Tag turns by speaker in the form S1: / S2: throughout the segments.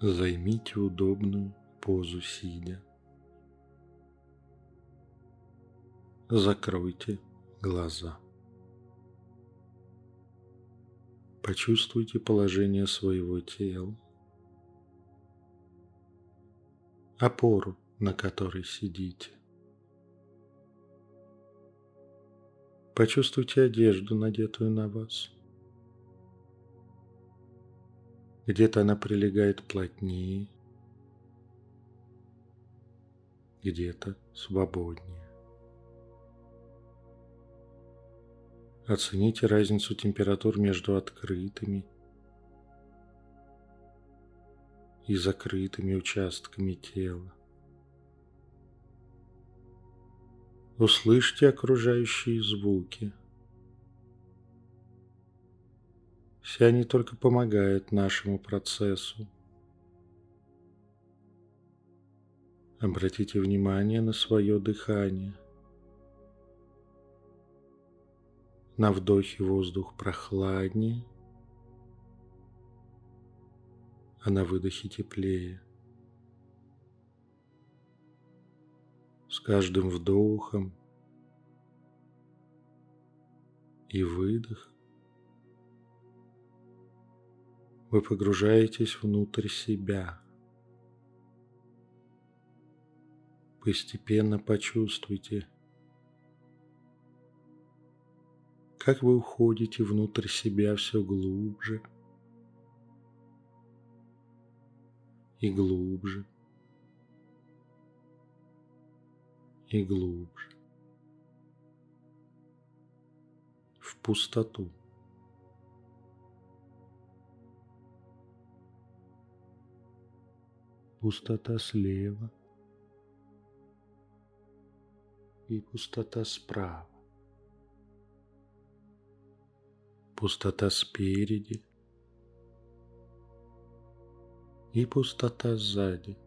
S1: Займите удобную позу сидя. Закройте глаза. Почувствуйте положение своего тела, опору, на которой сидите. Почувствуйте одежду, надетую на вас. Где-то она прилегает плотнее, где-то свободнее. Оцените разницу температур между открытыми и закрытыми участками тела. Услышьте окружающие звуки. Все они только помогают нашему процессу. Обратите внимание на свое дыхание. На вдохе воздух прохладнее, а на выдохе теплее. С каждым вдохом и выдох вы погружаетесь внутрь себя. Постепенно почувствуйте, как вы уходите внутрь себя все глубже и глубже и глубже в пустоту. Пустота слева и пустота справа. Пустота спереди и пустота сзади.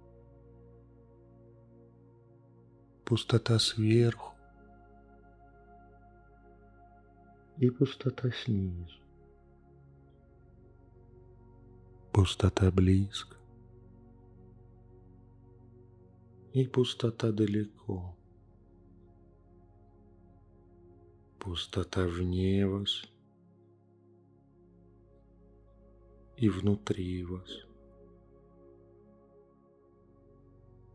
S1: Пустота сверху и пустота снизу. Пустота близко и пустота далеко. Пустота вне вас и внутри вас.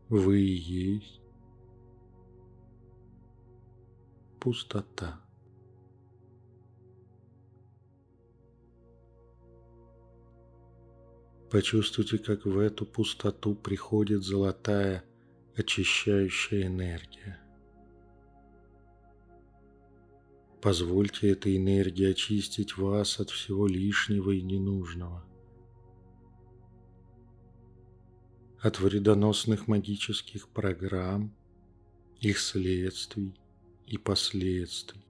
S1: Вы и есть пустота. Почувствуйте, как в эту пустоту приходит золотая очищающая энергия. Позвольте этой энергии очистить вас от всего лишнего и ненужного. От вредоносных магических программ, их следствий и последствий.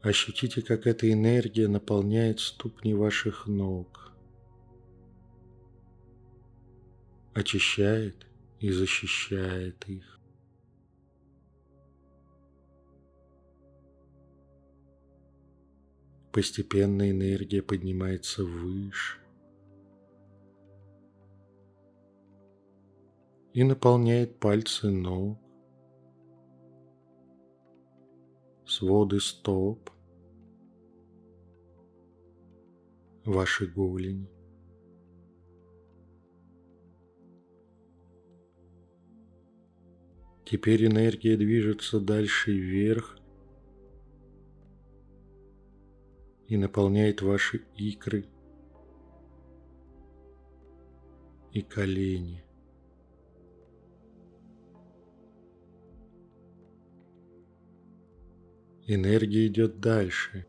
S1: Ощутите, как эта энергия наполняет ступни ваших ног – очищает и защищает их. Постепенно энергия поднимается выше и наполняет пальцы ног, своды стоп, ваши голени. Теперь энергия движется дальше вверх и наполняет ваши икры и колени. Энергия идет дальше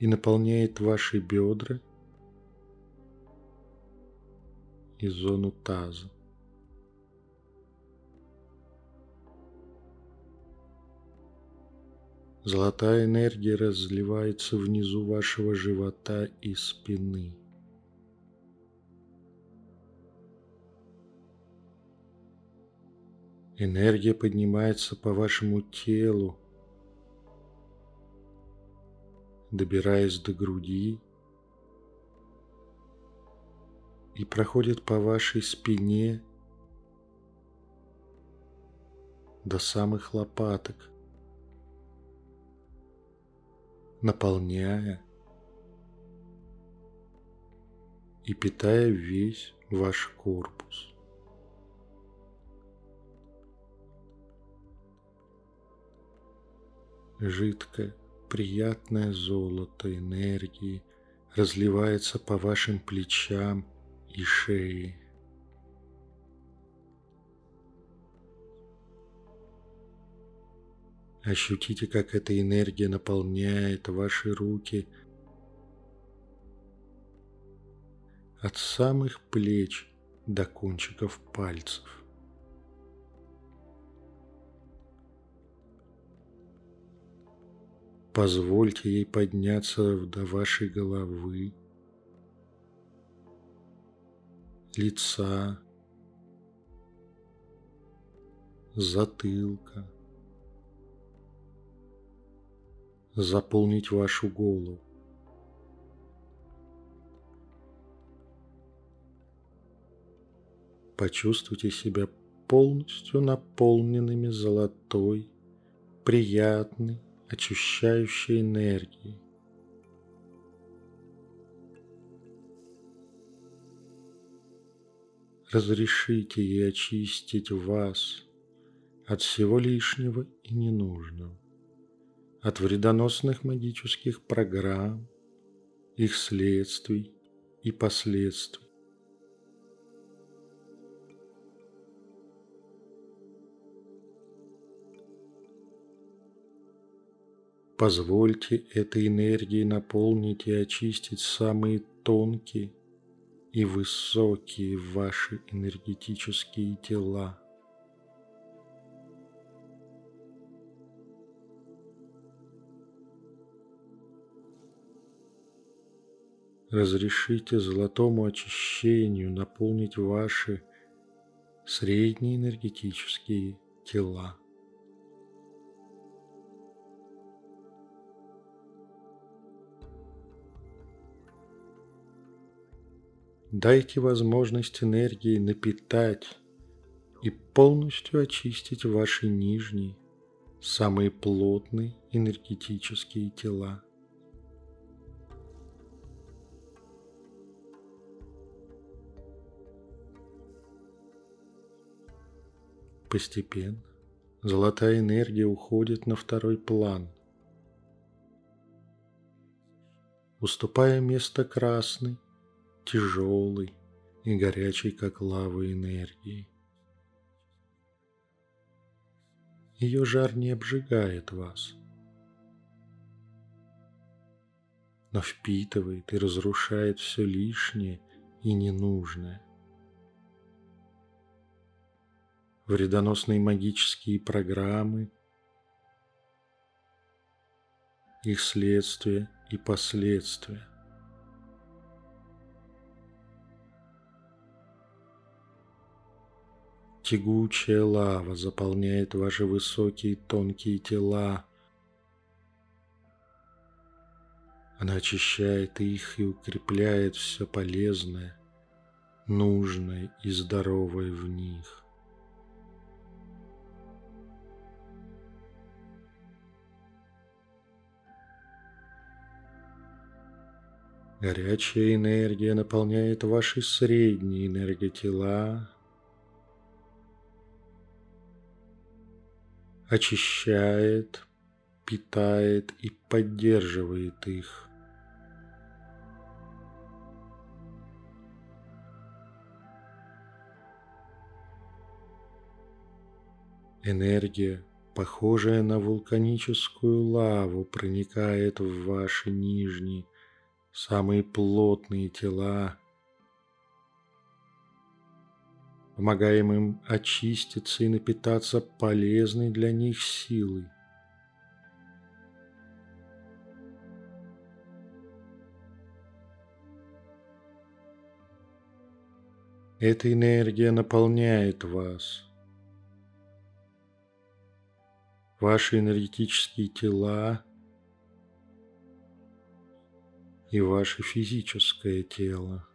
S1: и наполняет ваши бедра и зону таза. Золотая энергия разливается внизу вашего живота и спины. Энергия поднимается по вашему телу добираясь до груди и проходит по вашей спине до самых лопаток, наполняя и питая весь ваш корпус. Жидкое, приятное золото энергии разливается по вашим плечам и шее. Ощутите, как эта энергия наполняет ваши руки от самых плеч до кончиков пальцев. Позвольте ей подняться до вашей головы, лица, затылка, заполнить вашу голову. Почувствуйте себя полностью наполненными золотой, приятной, очищающей энергией. Разрешите ей очистить вас от всего лишнего и ненужного, от вредоносных магических программ, их следствий и последствий. Позвольте этой энергии наполнить и очистить самые тонкие и высокие ваши энергетические тела. Разрешите золотому очищению наполнить ваши средние энергетические тела. Дайте возможность энергии напитать и полностью очистить ваши нижние, самые плотные энергетические тела. Постепенно золотая энергия уходит на второй план, уступая место красной тяжелый и горячий, как лава энергии. Ее жар не обжигает вас, но впитывает и разрушает все лишнее и ненужное. Вредоносные магические программы, их следствия и последствия. Тягучая лава заполняет ваши высокие тонкие тела. Она очищает их и укрепляет все полезное, нужное и здоровое в них. Горячая энергия наполняет ваши средние энерготела, очищает, питает и поддерживает их. Энергия, похожая на вулканическую лаву, проникает в ваши нижние, самые плотные тела, помогаем им очиститься и напитаться полезной для них силой. Эта энергия наполняет вас. Ваши энергетические тела и ваше физическое тело.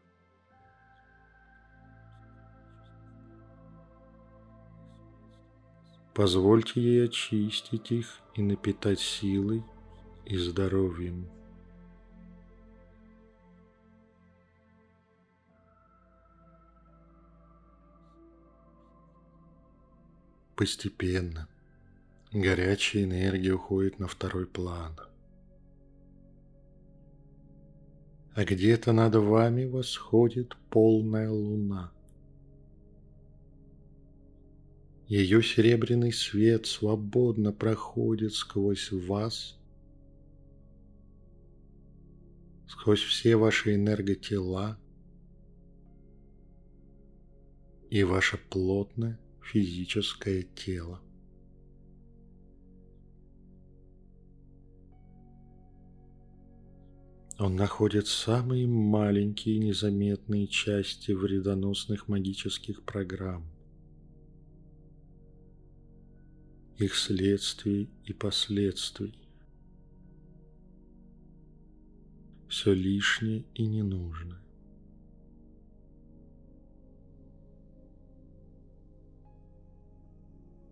S1: Позвольте ей очистить их и напитать силой и здоровьем. Постепенно горячая энергия уходит на второй план. А где-то над вами восходит полная луна. Ее серебряный свет свободно проходит сквозь вас, сквозь все ваши энерготела и ваше плотное физическое тело. Он находит самые маленькие незаметные части вредоносных магических программ, их следствий и последствий. Все лишнее и ненужное.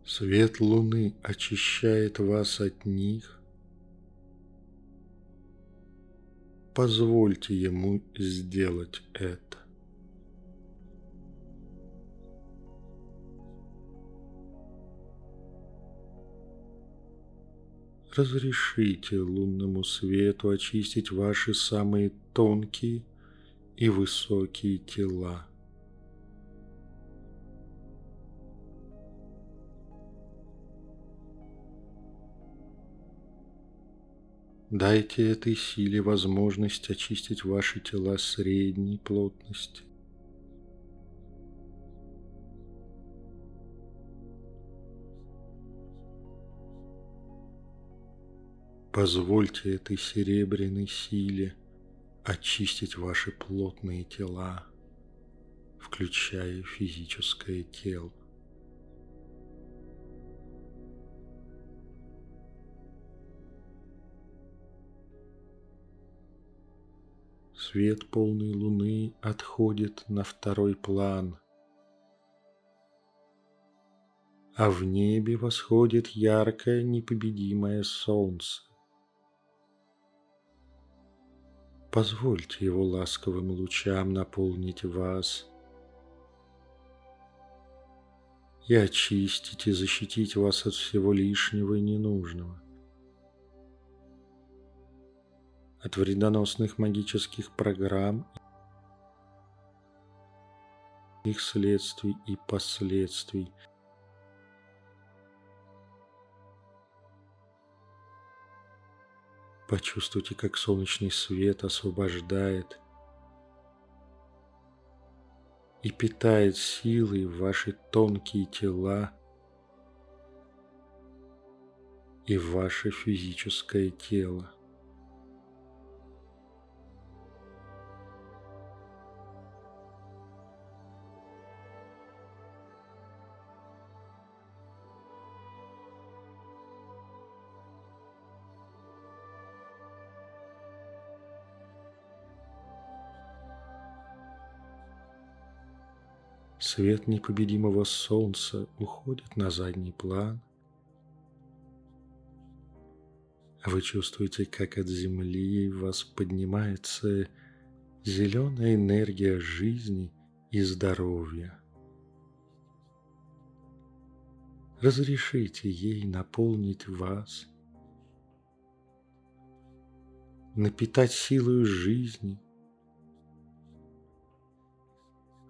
S1: Свет луны очищает вас от них. Позвольте ему сделать это. Разрешите лунному свету очистить ваши самые тонкие и высокие тела. Дайте этой силе возможность очистить ваши тела средней плотности. Позвольте этой серебряной силе очистить ваши плотные тела, включая физическое тело. Свет полной луны отходит на второй план, а в небе восходит яркое непобедимое солнце. Позвольте его ласковым лучам наполнить вас и очистить и защитить вас от всего лишнего и ненужного. От вредоносных магических программ, их следствий и последствий. Почувствуйте, как солнечный свет освобождает и питает силой ваши тонкие тела и ваше физическое тело. Свет непобедимого солнца уходит на задний план. Вы чувствуете, как от земли вас поднимается зеленая энергия жизни и здоровья. Разрешите ей наполнить вас, напитать силою жизни –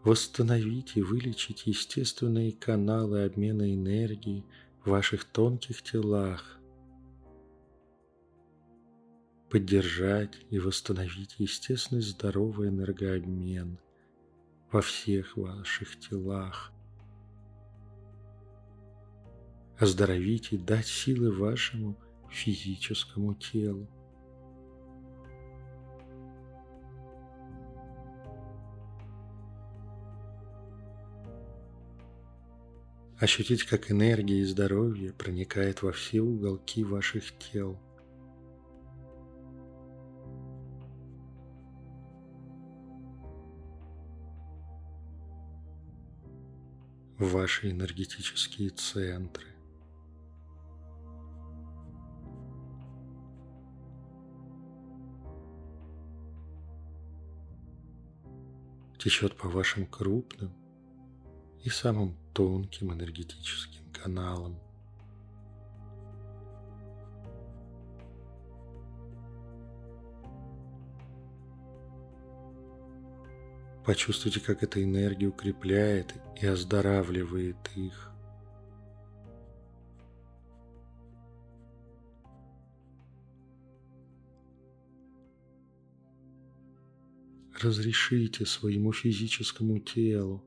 S1: восстановить и вылечить естественные каналы обмена энергии в ваших тонких телах, поддержать и восстановить естественный здоровый энергообмен во всех ваших телах, оздоровить и дать силы вашему физическому телу. ощутить, как энергия и здоровье проникает во все уголки ваших тел. в ваши энергетические центры. Течет по вашим крупным и самым тонким энергетическим каналам. Почувствуйте, как эта энергия укрепляет и оздоравливает их. Разрешите своему физическому телу,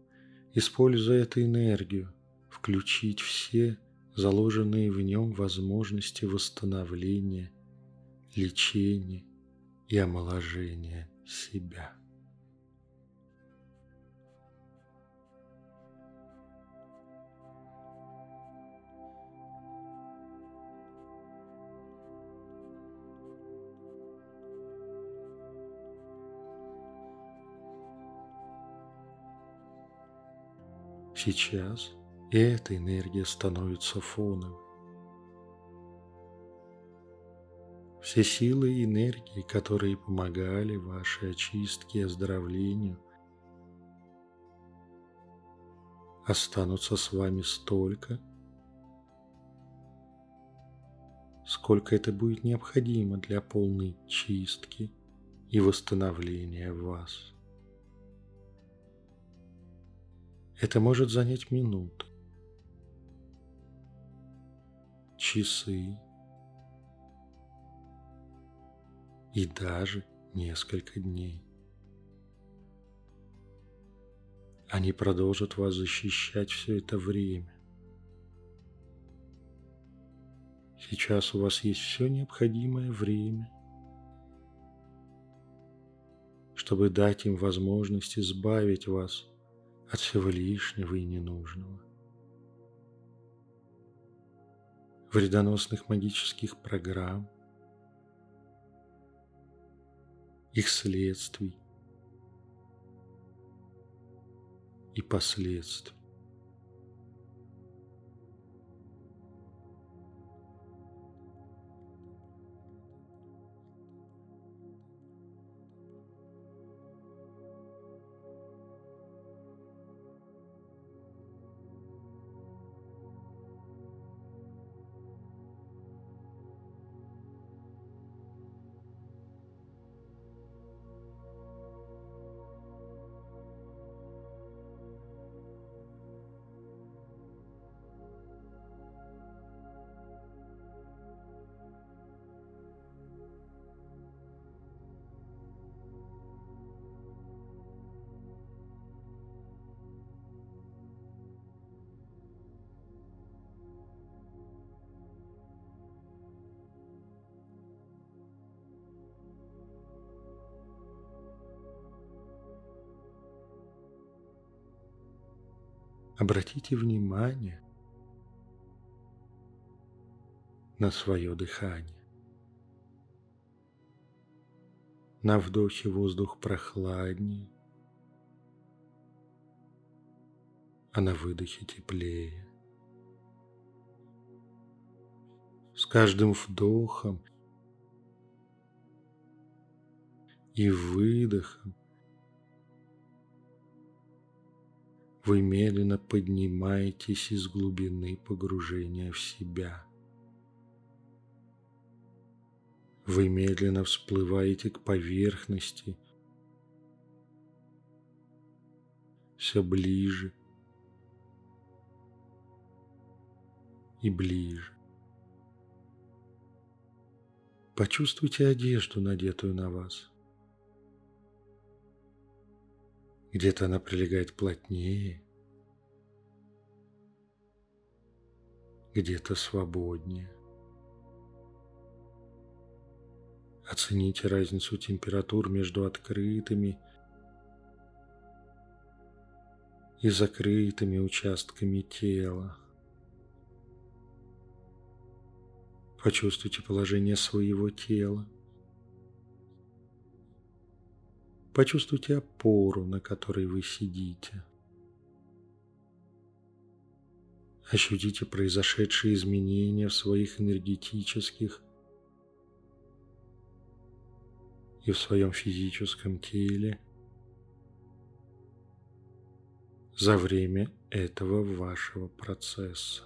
S1: используя эту энергию, включить все заложенные в нем возможности восстановления, лечения и омоложения себя. Сейчас эта энергия становится фоном. Все силы и энергии, которые помогали вашей очистке и оздоровлению, останутся с вами столько, сколько это будет необходимо для полной чистки и восстановления вас. Это может занять минуты, часы и даже несколько дней. Они продолжат вас защищать все это время. Сейчас у вас есть все необходимое время, чтобы дать им возможность избавить вас от всего лишнего и ненужного. Вредоносных магических программ, их следствий и последствий. Обратите внимание на свое дыхание. На вдохе воздух прохладнее, а на выдохе теплее. С каждым вдохом и выдохом вы медленно поднимаетесь из глубины погружения в себя. Вы медленно всплываете к поверхности, все ближе и ближе. Почувствуйте одежду, надетую на вас – Где-то она прилегает плотнее, где-то свободнее. Оцените разницу температур между открытыми и закрытыми участками тела. Почувствуйте положение своего тела. Почувствуйте опору, на которой вы сидите. Ощутите произошедшие изменения в своих энергетических и в своем физическом теле за время этого вашего процесса.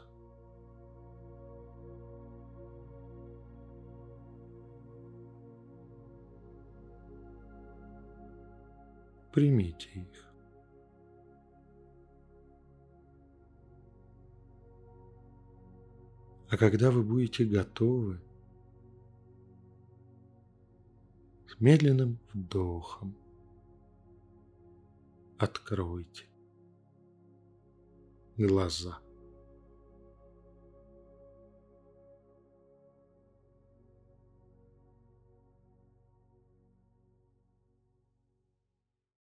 S1: Примите их. А когда вы будете готовы, с медленным вдохом откройте глаза.